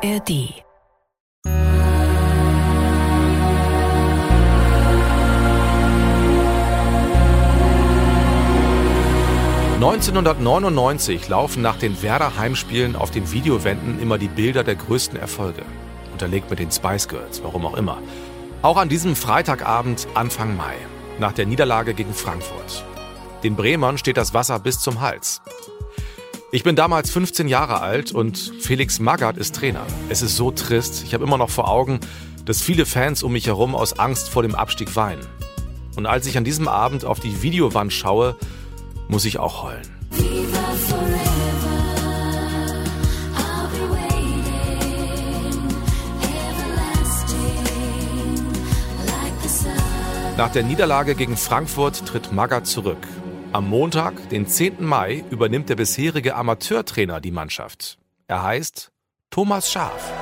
ARD 1999 laufen nach den Werder Heimspielen auf den Videowänden immer die Bilder der größten Erfolge. Unterlegt mit den Spice Girls, warum auch immer. Auch an diesem Freitagabend Anfang Mai, nach der Niederlage gegen Frankfurt. Den Bremern steht das Wasser bis zum Hals. Ich bin damals 15 Jahre alt und Felix Magath ist Trainer. Es ist so trist. Ich habe immer noch vor Augen, dass viele Fans um mich herum aus Angst vor dem Abstieg weinen. Und als ich an diesem Abend auf die Videowand schaue, muss ich auch heulen. Nach der Niederlage gegen Frankfurt tritt Magath zurück. Am Montag, den 10. Mai, übernimmt der bisherige Amateurtrainer die Mannschaft. Er heißt Thomas Schaf.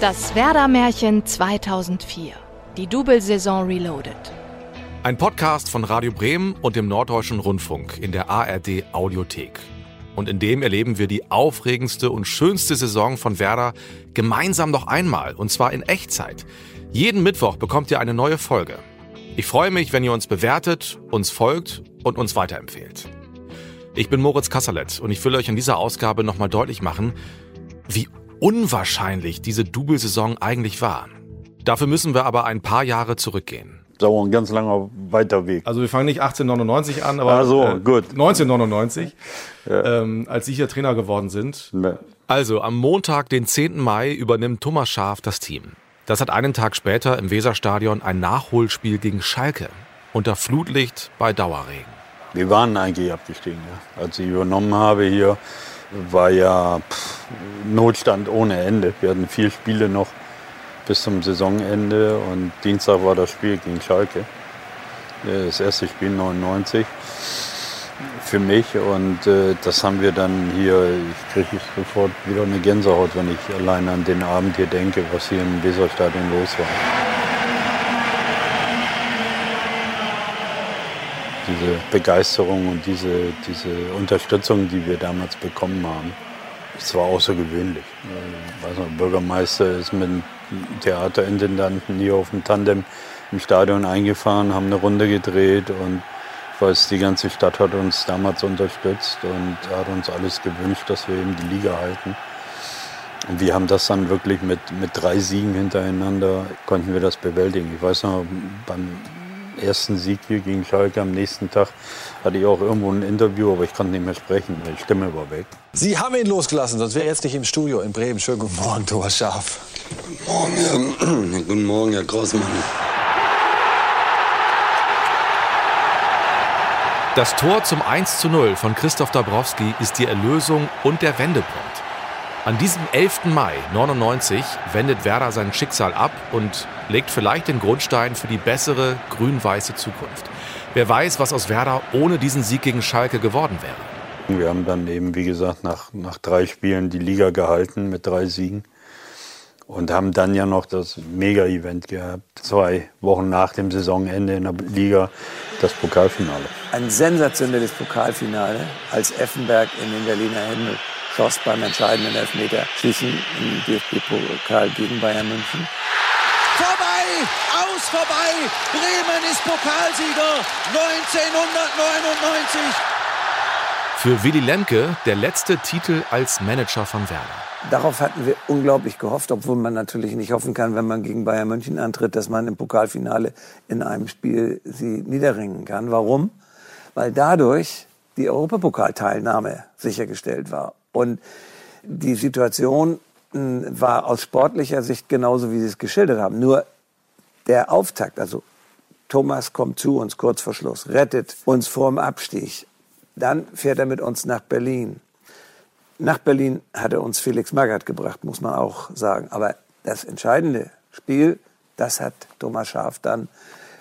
Das Werder-Märchen 2004. Die Double-Saison Reloaded. Ein Podcast von Radio Bremen und dem Norddeutschen Rundfunk in der ARD Audiothek. Und in dem erleben wir die aufregendste und schönste Saison von Werder gemeinsam noch einmal, und zwar in Echtzeit. Jeden Mittwoch bekommt ihr eine neue Folge. Ich freue mich, wenn ihr uns bewertet, uns folgt und uns weiterempfehlt. Ich bin Moritz Kasserlet und ich will euch in dieser Ausgabe nochmal deutlich machen, wie unwahrscheinlich diese Double-Saison eigentlich war. Dafür müssen wir aber ein paar Jahre zurückgehen. Das ein ganz langer weiter Weg. Also wir fangen nicht 1899 an, aber so, äh, gut. 1999, ähm, als Sie hier Trainer geworden sind. Ne. Also am Montag, den 10. Mai, übernimmt Thomas Schaf das Team. Das hat einen Tag später im Weserstadion ein Nachholspiel gegen Schalke. Unter Flutlicht bei Dauerregen. Wir waren eigentlich abgestiegen. Ja. Als ich übernommen habe hier, war ja pff, Notstand ohne Ende. Wir hatten vier Spiele noch bis zum Saisonende und Dienstag war das Spiel gegen Schalke. Das erste Spiel 99 für mich und äh, das haben wir dann hier, ich kriege sofort wieder eine Gänsehaut, wenn ich allein an den Abend hier denke, was hier im Weserstadion los war. Diese Begeisterung und diese, diese Unterstützung, die wir damals bekommen haben, es war außergewöhnlich. Ich weiß noch, Bürgermeister ist mit dem Theaterintendanten hier auf dem Tandem im Stadion eingefahren, haben eine Runde gedreht und weiß, die ganze Stadt hat uns damals unterstützt und hat uns alles gewünscht, dass wir eben die Liga halten. Und wir haben das dann wirklich mit, mit drei Siegen hintereinander, konnten wir das bewältigen. Ich weiß noch, beim ersten Sieg hier gegen Schalke am nächsten Tag hatte ich auch irgendwo ein Interview, aber ich konnte nicht mehr sprechen, die Stimme war weg. Sie haben ihn losgelassen, sonst wäre er jetzt nicht im Studio in Bremen. Schönen guten Morgen, Thomas Schaf. Guten Morgen, Herr, guten Morgen, Herr Grossmann. Das Tor zum 1 zu 0 von Christoph Dabrowski ist die Erlösung und der Wendepunkt. An diesem 11. Mai 99 wendet Werder sein Schicksal ab und legt vielleicht den Grundstein für die bessere grün-weiße Zukunft. Wer weiß, was aus Werder ohne diesen Sieg gegen Schalke geworden wäre. Wir haben dann eben, wie gesagt, nach, nach drei Spielen die Liga gehalten mit drei Siegen und haben dann ja noch das Mega-Event gehabt, zwei Wochen nach dem Saisonende in der Liga, das Pokalfinale. Ein sensationelles Pokalfinale, als Effenberg in den Berliner Händen schoss beim entscheidenden Elfmeter schießen im DFB-Pokal gegen Bayern München. Vorbei, aus vorbei. Bremen ist Pokalsieger 1999. Für Willy Lemke der letzte Titel als Manager von Werder. Darauf hatten wir unglaublich gehofft, obwohl man natürlich nicht hoffen kann, wenn man gegen Bayern München antritt, dass man im Pokalfinale in einem Spiel sie niederringen kann. Warum? Weil dadurch die Europapokalteilnahme sichergestellt war. Und die Situation war aus sportlicher Sicht genauso, wie Sie es geschildert haben. Nur der Auftakt, also Thomas kommt zu uns kurz vor Schluss, rettet uns vor dem Abstieg. Dann fährt er mit uns nach Berlin. Nach Berlin hat er uns Felix Magath gebracht, muss man auch sagen. Aber das entscheidende Spiel, das hat Thomas Schaaf dann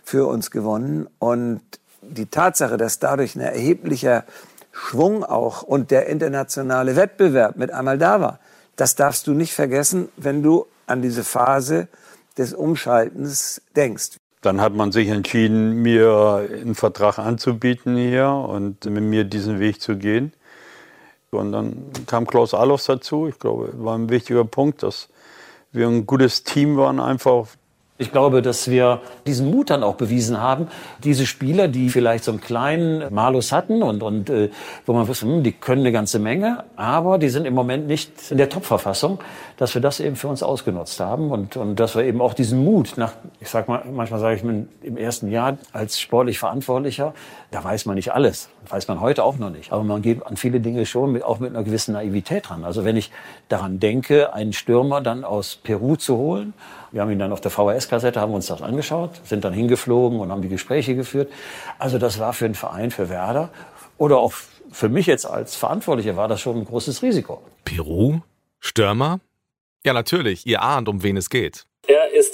für uns gewonnen. Und die Tatsache, dass dadurch ein erheblicher Schwung auch und der internationale Wettbewerb mit einmal da war, das darfst du nicht vergessen, wenn du an diese Phase des Umschaltens denkst. Dann hat man sich entschieden, mir einen Vertrag anzubieten hier und mit mir diesen Weg zu gehen. Und dann kam Klaus Alofs dazu. Ich glaube, war ein wichtiger Punkt, dass wir ein gutes Team waren, einfach ich glaube, dass wir diesen Mut dann auch bewiesen haben. Diese Spieler, die vielleicht so einen kleinen Malus hatten und, und äh, wo man wusste, hm, die können eine ganze Menge, aber die sind im Moment nicht in der Top-Verfassung, dass wir das eben für uns ausgenutzt haben und, und dass wir eben auch diesen Mut nach, ich sag mal, manchmal sage ich im ersten Jahr als sportlich Verantwortlicher, da weiß man nicht alles, weiß man heute auch noch nicht, aber man geht an viele Dinge schon mit, auch mit einer gewissen Naivität dran. Also wenn ich daran denke, einen Stürmer dann aus Peru zu holen, wir haben ihn dann auf der VHS-Kassette, haben uns das angeschaut, sind dann hingeflogen und haben die Gespräche geführt. Also das war für den Verein, für Werder oder auch für mich jetzt als Verantwortlicher war das schon ein großes Risiko. Peru? Stürmer? Ja, natürlich. Ihr ahnt, um wen es geht.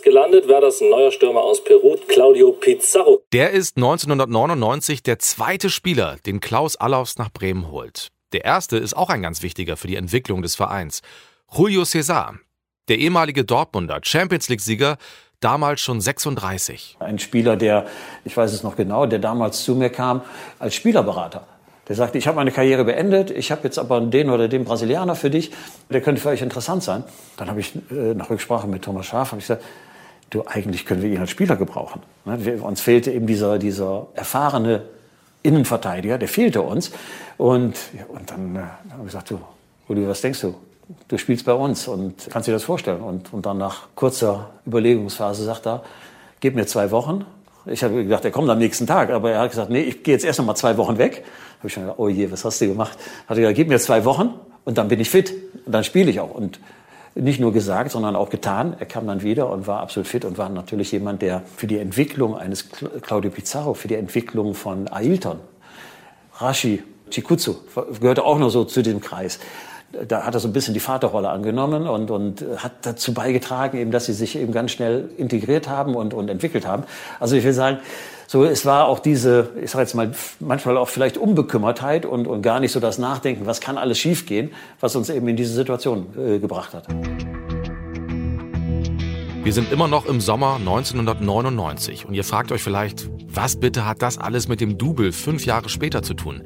Er ist gelandet, Werders neuer Stürmer aus Peru, Claudio Pizarro. Der ist 1999 der zweite Spieler, den Klaus Allaufs nach Bremen holt. Der erste ist auch ein ganz wichtiger für die Entwicklung des Vereins. Julio César, der ehemalige Dortmunder Champions League-Sieger, damals schon 36. Ein Spieler, der, ich weiß es noch genau, der damals zu mir kam als Spielerberater. Der sagte, ich habe meine Karriere beendet, ich habe jetzt aber den oder den Brasilianer für dich, der könnte für euch interessant sein. Dann habe ich äh, nach Rücksprache mit Thomas Schaaf ich gesagt, du, eigentlich können wir ihn als Spieler gebrauchen. Ne? Wir, uns fehlte eben dieser, dieser erfahrene Innenverteidiger, der fehlte uns. Und, und dann, äh, dann habe ich gesagt, du, Uli, was denkst du? du spielst bei uns und kannst dir das vorstellen. Und, und dann nach kurzer Überlegungsphase sagt er, gib mir zwei Wochen. Ich habe gedacht, er kommt am nächsten Tag, aber er hat gesagt, nee, ich gehe jetzt erst noch mal zwei Wochen weg. Habe ich schon gedacht, oh je, was hast du gemacht? Hat er gesagt, gib mir zwei Wochen und dann bin ich fit und dann spiele ich auch. Und nicht nur gesagt, sondern auch getan. Er kam dann wieder und war absolut fit und war natürlich jemand, der für die Entwicklung eines Claudio Pizarro, für die Entwicklung von Ailton, Rashi, Chikutsu, gehörte auch noch so zu dem Kreis da hat er so ein bisschen die Vaterrolle angenommen und, und hat dazu beigetragen, eben, dass sie sich eben ganz schnell integriert haben und, und entwickelt haben. Also ich will sagen, so es war auch diese, ich sage jetzt mal, manchmal auch vielleicht Unbekümmertheit und, und gar nicht so das Nachdenken, was kann alles schiefgehen, was uns eben in diese Situation äh, gebracht hat. Wir sind immer noch im Sommer 1999 und ihr fragt euch vielleicht, was bitte hat das alles mit dem Double fünf Jahre später zu tun?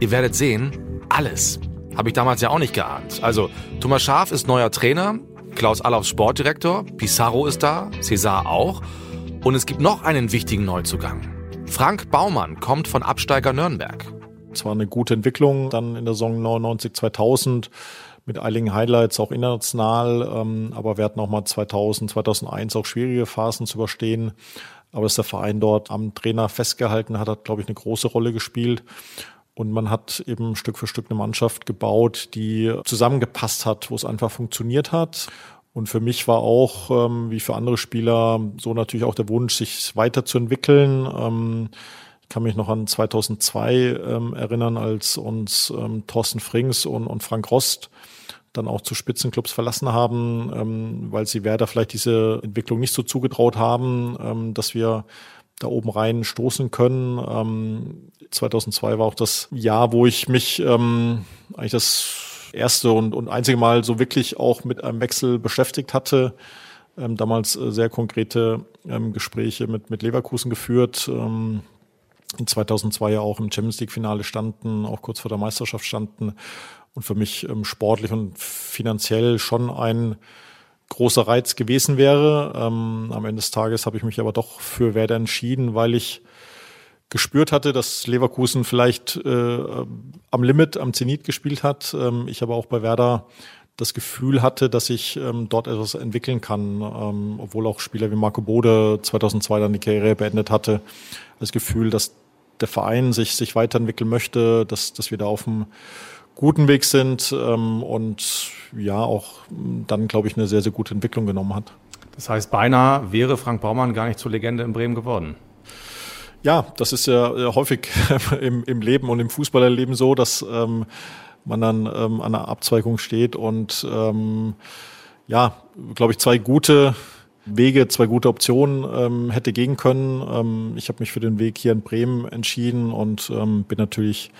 Ihr werdet sehen, alles. Habe ich damals ja auch nicht geahnt. Also, Thomas Schaf ist neuer Trainer, Klaus Allaufs Sportdirektor, Pizarro ist da, César auch. Und es gibt noch einen wichtigen Neuzugang. Frank Baumann kommt von Absteiger Nürnberg. Es war eine gute Entwicklung dann in der Saison 99, 2000 mit einigen Highlights auch international. Ähm, aber wir hatten auch mal 2000, 2001 auch schwierige Phasen zu überstehen. Aber dass der Verein dort am Trainer festgehalten hat, hat, glaube ich, eine große Rolle gespielt. Und man hat eben Stück für Stück eine Mannschaft gebaut, die zusammengepasst hat, wo es einfach funktioniert hat. Und für mich war auch, ähm, wie für andere Spieler, so natürlich auch der Wunsch, sich weiterzuentwickeln. Ähm, ich kann mich noch an 2002 ähm, erinnern, als uns ähm, Thorsten Frings und, und Frank Rost dann auch zu Spitzenclubs verlassen haben, ähm, weil sie Werder vielleicht diese Entwicklung nicht so zugetraut haben, ähm, dass wir da oben rein stoßen können. Ähm, 2002 war auch das Jahr, wo ich mich ähm, eigentlich das erste und, und einzige Mal so wirklich auch mit einem Wechsel beschäftigt hatte. Ähm, damals äh, sehr konkrete ähm, Gespräche mit, mit Leverkusen geführt. Ähm, in 2002 ja auch im Champions League Finale standen, auch kurz vor der Meisterschaft standen und für mich ähm, sportlich und finanziell schon ein großer Reiz gewesen wäre. Ähm, am Ende des Tages habe ich mich aber doch für Werder entschieden, weil ich gespürt hatte, dass Leverkusen vielleicht äh, am Limit, am Zenit gespielt hat. Ähm, ich aber auch bei Werder das Gefühl hatte, dass ich ähm, dort etwas entwickeln kann, ähm, obwohl auch Spieler wie Marco Bode 2002 dann die Karriere beendet hatte. Das Gefühl, dass der Verein sich, sich weiterentwickeln möchte, dass, dass wir da auf dem guten Weg sind ähm, und ja auch dann, glaube ich, eine sehr, sehr gute Entwicklung genommen hat. Das heißt, beinahe wäre Frank Baumann gar nicht zur Legende in Bremen geworden. Ja, das ist ja äh, häufig im, im Leben und im Fußballerleben so, dass ähm, man dann ähm, an einer Abzweigung steht und ähm, ja, glaube ich, zwei gute Wege, zwei gute Optionen ähm, hätte gehen können. Ähm, ich habe mich für den Weg hier in Bremen entschieden und ähm, bin natürlich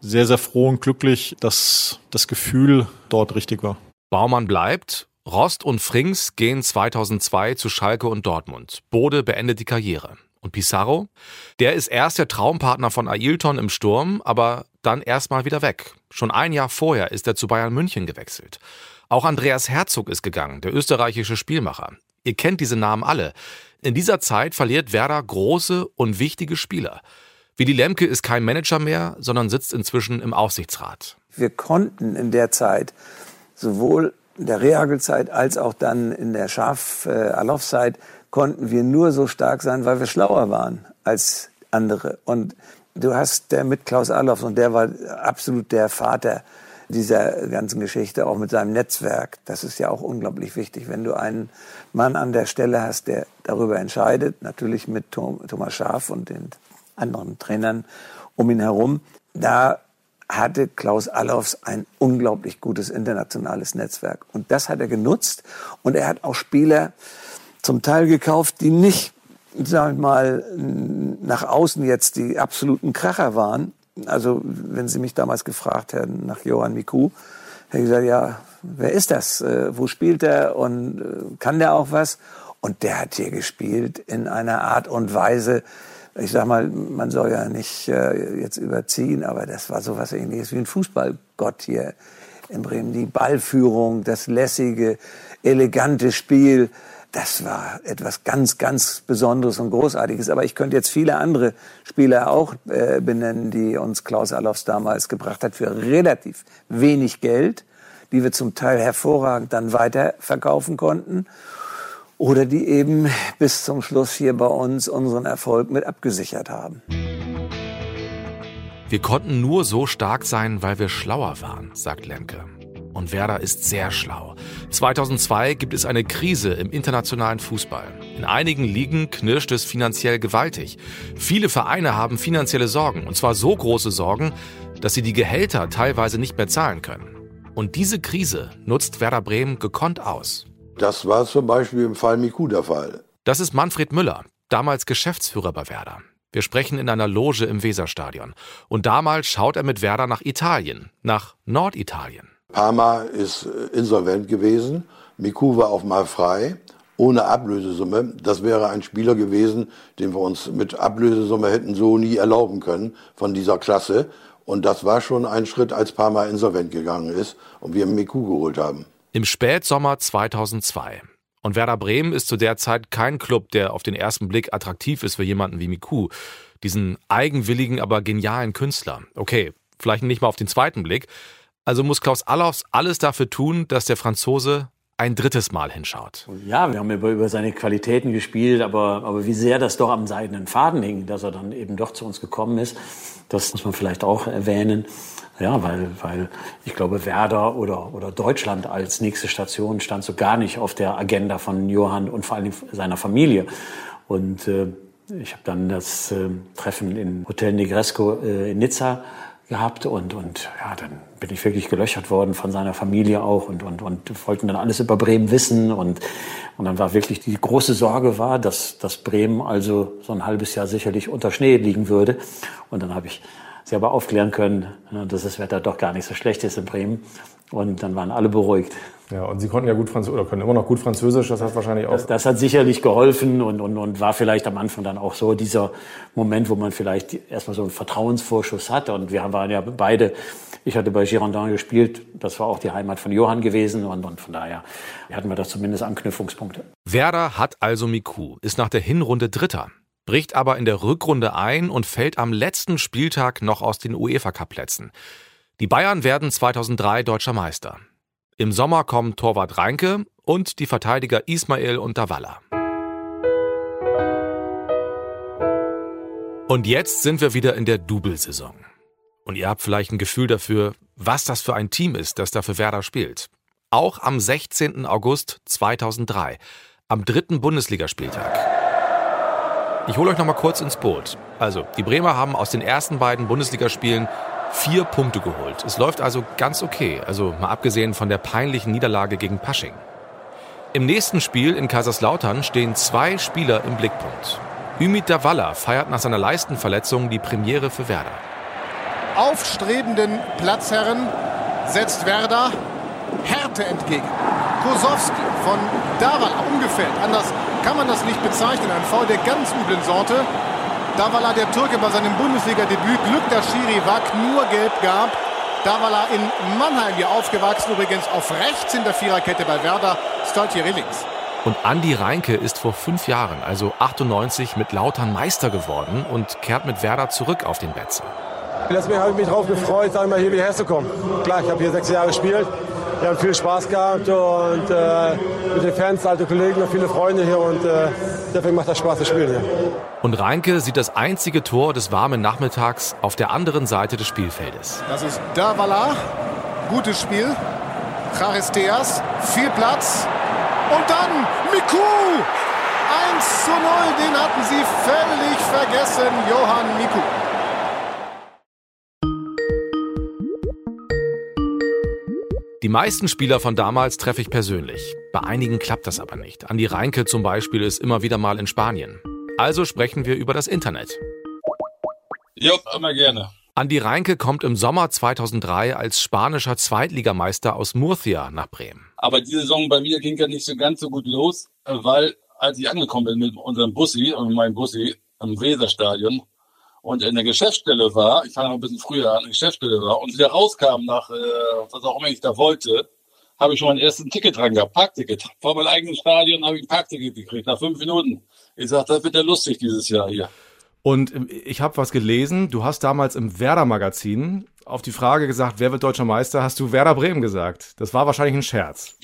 sehr, sehr froh und glücklich, dass das Gefühl dort richtig war. Baumann bleibt. Rost und Frings gehen 2002 zu Schalke und Dortmund. Bode beendet die Karriere. Und Pizarro? Der ist erst der Traumpartner von Ailton im Sturm, aber dann erstmal wieder weg. Schon ein Jahr vorher ist er zu Bayern München gewechselt. Auch Andreas Herzog ist gegangen, der österreichische Spielmacher. Ihr kennt diese Namen alle. In dieser Zeit verliert Werder große und wichtige Spieler. Willi Lemke ist kein Manager mehr, sondern sitzt inzwischen im Aufsichtsrat. Wir konnten in der Zeit sowohl in der Rehagelzeit als auch dann in der Schaf-Allof-Zeit konnten wir nur so stark sein, weil wir schlauer waren als andere. Und du hast der mit Klaus Allofs und der war absolut der Vater dieser ganzen Geschichte, auch mit seinem Netzwerk. Das ist ja auch unglaublich wichtig, wenn du einen Mann an der Stelle hast, der darüber entscheidet, natürlich mit Thomas Schaaf und den anderen Trainern um ihn herum. Da hatte Klaus Allofs ein unglaublich gutes internationales Netzwerk. Und das hat er genutzt. Und er hat auch Spieler zum Teil gekauft, die nicht, sag ich mal, nach außen jetzt die absoluten Kracher waren. Also, wenn Sie mich damals gefragt hätten nach Johann Miku, hätte ich gesagt, ja, wer ist das? Äh, wo spielt er? Und äh, kann der auch was? Und der hat hier gespielt in einer Art und Weise, ich sag mal, man soll ja nicht äh, jetzt überziehen, aber das war so was ähnliches wie ein Fußballgott hier in Bremen. Die Ballführung, das lässige, elegante Spiel, das war etwas ganz, ganz Besonderes und Großartiges. Aber ich könnte jetzt viele andere Spieler auch äh, benennen, die uns Klaus Allofs damals gebracht hat für relativ wenig Geld, die wir zum Teil hervorragend dann weiterverkaufen konnten oder die eben bis zum Schluss hier bei uns unseren Erfolg mit abgesichert haben. Wir konnten nur so stark sein, weil wir schlauer waren, sagt Lemke. Und Werder ist sehr schlau. 2002 gibt es eine Krise im internationalen Fußball. In einigen Ligen knirscht es finanziell gewaltig. Viele Vereine haben finanzielle Sorgen, und zwar so große Sorgen, dass sie die Gehälter teilweise nicht mehr zahlen können. Und diese Krise nutzt Werder Bremen gekonnt aus. Das war zum Beispiel im Fall Miku der Fall. Das ist Manfred Müller, damals Geschäftsführer bei Werder. Wir sprechen in einer Loge im Weserstadion. Und damals schaut er mit Werder nach Italien, nach Norditalien. Parma ist äh, insolvent gewesen. Miku war auch mal frei, ohne Ablösesumme. Das wäre ein Spieler gewesen, den wir uns mit Ablösesumme hätten so nie erlauben können von dieser Klasse. Und das war schon ein Schritt, als Parma insolvent gegangen ist und wir Miku geholt haben im Spätsommer 2002. Und Werder Bremen ist zu der Zeit kein Club, der auf den ersten Blick attraktiv ist für jemanden wie Miku, diesen eigenwilligen, aber genialen Künstler. Okay, vielleicht nicht mal auf den zweiten Blick. Also muss Klaus Allofs alles dafür tun, dass der Franzose ein drittes Mal hinschaut. Ja, wir haben über, über seine Qualitäten gespielt, aber, aber wie sehr das doch am seidenen Faden hing, dass er dann eben doch zu uns gekommen ist, das muss man vielleicht auch erwähnen. Ja, weil, weil ich glaube, Werder oder, oder Deutschland als nächste Station stand so gar nicht auf der Agenda von Johann und vor allem seiner Familie. Und äh, ich habe dann das äh, Treffen in Hotel Negresco äh, in Nizza gehabt und, und ja, dann bin ich wirklich gelöchert worden von seiner Familie auch und, und, und wollten dann alles über Bremen wissen und, und dann war wirklich die große Sorge war, dass, dass Bremen also so ein halbes Jahr sicherlich unter Schnee liegen würde und dann habe ich sie aber aufklären können, ne, dass das Wetter doch gar nicht so schlecht ist in Bremen. Und dann waren alle beruhigt. Ja, und Sie konnten ja gut Französisch oder können immer noch gut Französisch, das hat wahrscheinlich auch. Das, das, hat sicherlich geholfen und, und, und war vielleicht am Anfang dann auch so dieser Moment, wo man vielleicht erstmal so einen Vertrauensvorschuss hat. Und wir waren ja beide, ich hatte bei Girondin gespielt, das war auch die Heimat von Johann gewesen und, und von daher hatten wir da zumindest Anknüpfungspunkte. Werder hat also Miku, ist nach der Hinrunde Dritter bricht aber in der Rückrunde ein und fällt am letzten Spieltag noch aus den UEFA-Cup-Plätzen. Die Bayern werden 2003 deutscher Meister. Im Sommer kommen Torwart Reinke und die Verteidiger Ismail und Davala. Und jetzt sind wir wieder in der Double-Saison. Und ihr habt vielleicht ein Gefühl dafür, was das für ein Team ist, das da für Werder spielt. Auch am 16. August 2003, am dritten Bundesligaspieltag. Ich hole euch noch mal kurz ins Boot. Also, die Bremer haben aus den ersten beiden Bundesligaspielen vier Punkte geholt. Es läuft also ganz okay, also mal abgesehen von der peinlichen Niederlage gegen Pasching. Im nächsten Spiel in Kaiserslautern stehen zwei Spieler im Blickpunkt. Ümit Davala feiert nach seiner Leistenverletzung die Premiere für Werder. Aufstrebenden Platzherren setzt Werder Härte entgegen. Kosowski von Davala umgefällt. Anders kann man das nicht bezeichnen. Ein Foul der ganz üblen Sorte. Davala, der Türke, bei seinem Bundesliga-Debüt Glück, dass Schiri Wack nur gelb gab. Davala in Mannheim hier aufgewachsen, übrigens auf rechts in der Viererkette bei Werder, Staltieri links. Und Andi Reinke ist vor fünf Jahren, also 98, mit Lautern Meister geworden und kehrt mit Werder zurück auf den Betze. Deswegen habe ich mich darauf gefreut, sag mal, hier wieder herzukommen. Klar, ich habe hier sechs Jahre gespielt. Wir haben viel Spaß gehabt und äh, mit den Fans, alte Kollegen und viele Freunde hier und äh, deswegen macht das Spaß zu spielen hier. Und Reinke sieht das einzige Tor des warmen Nachmittags auf der anderen Seite des Spielfeldes. Das ist Davala. Gutes Spiel. Charisteas. Viel Platz. Und dann Miku. 1 zu 0. Den hatten sie völlig vergessen. Johann Miku. Die meisten Spieler von damals treffe ich persönlich. Bei einigen klappt das aber nicht. Andi Reinke zum Beispiel ist immer wieder mal in Spanien. Also sprechen wir über das Internet. Ja, immer gerne. Andi Reinke kommt im Sommer 2003 als spanischer Zweitligameister aus Murcia nach Bremen. Aber die Saison bei mir ging ja nicht so ganz so gut los, weil als ich angekommen bin mit unserem Bussi, und meinem Bussi am Weserstadion, und in der Geschäftsstelle war, ich fange noch ein bisschen früher an, in der Geschäftsstelle war und wieder rauskam nach, äh, was auch immer ich da wollte, habe ich schon mein erstes Ticket dran gehabt, Parkticket. Vor meinem eigenen Stadion habe ich ein Parkticket gekriegt, nach fünf Minuten. Ich sagte, das wird ja lustig dieses Jahr hier. Und ähm, ich habe was gelesen, du hast damals im Werder-Magazin auf die Frage gesagt, wer wird deutscher Meister, hast du Werder Bremen gesagt. Das war wahrscheinlich ein Scherz.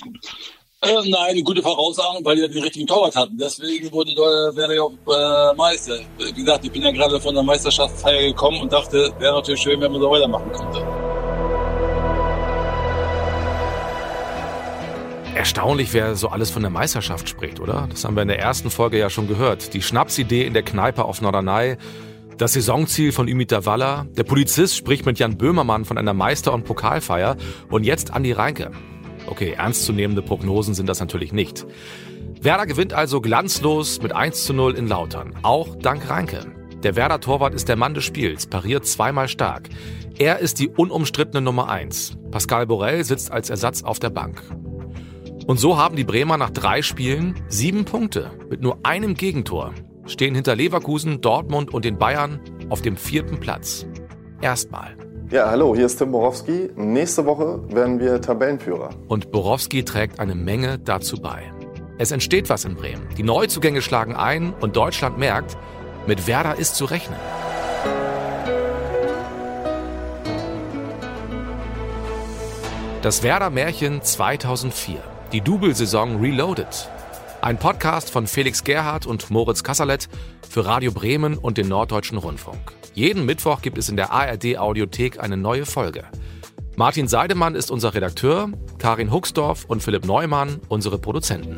Äh, nein, eine gute Voraussage, weil die den richtigen Torwart hatten. Deswegen wurde äh, wäre ich auch äh, Meister. Wie gesagt, ich bin ja gerade von der Meisterschaftsfeier gekommen und dachte, wäre natürlich schön, wenn man so weitermachen könnte. Erstaunlich, wer so alles von der Meisterschaft spricht, oder? Das haben wir in der ersten Folge ja schon gehört. Die Schnapsidee in der Kneipe auf Norderney, das Saisonziel von Ümit Davala, der Polizist spricht mit Jan Böhmermann von einer Meister- und Pokalfeier und jetzt Andi Reinke. Okay, ernstzunehmende Prognosen sind das natürlich nicht. Werder gewinnt also glanzlos mit 1 zu 0 in Lautern, auch dank Reinke. Der Werder-Torwart ist der Mann des Spiels, pariert zweimal stark. Er ist die unumstrittene Nummer 1. Pascal Borel sitzt als Ersatz auf der Bank. Und so haben die Bremer nach drei Spielen sieben Punkte mit nur einem Gegentor, stehen hinter Leverkusen, Dortmund und den Bayern auf dem vierten Platz. Erstmal. Ja, hallo, hier ist Tim Borowski. Nächste Woche werden wir Tabellenführer. Und Borowski trägt eine Menge dazu bei. Es entsteht was in Bremen. Die Neuzugänge schlagen ein und Deutschland merkt, mit Werder ist zu rechnen. Das Werder Märchen 2004. Die Double-Saison Reloaded. Ein Podcast von Felix Gerhardt und Moritz Kasserlet für Radio Bremen und den Norddeutschen Rundfunk. Jeden Mittwoch gibt es in der ARD Audiothek eine neue Folge. Martin Seidemann ist unser Redakteur, Karin Huxdorf und Philipp Neumann unsere Produzenten.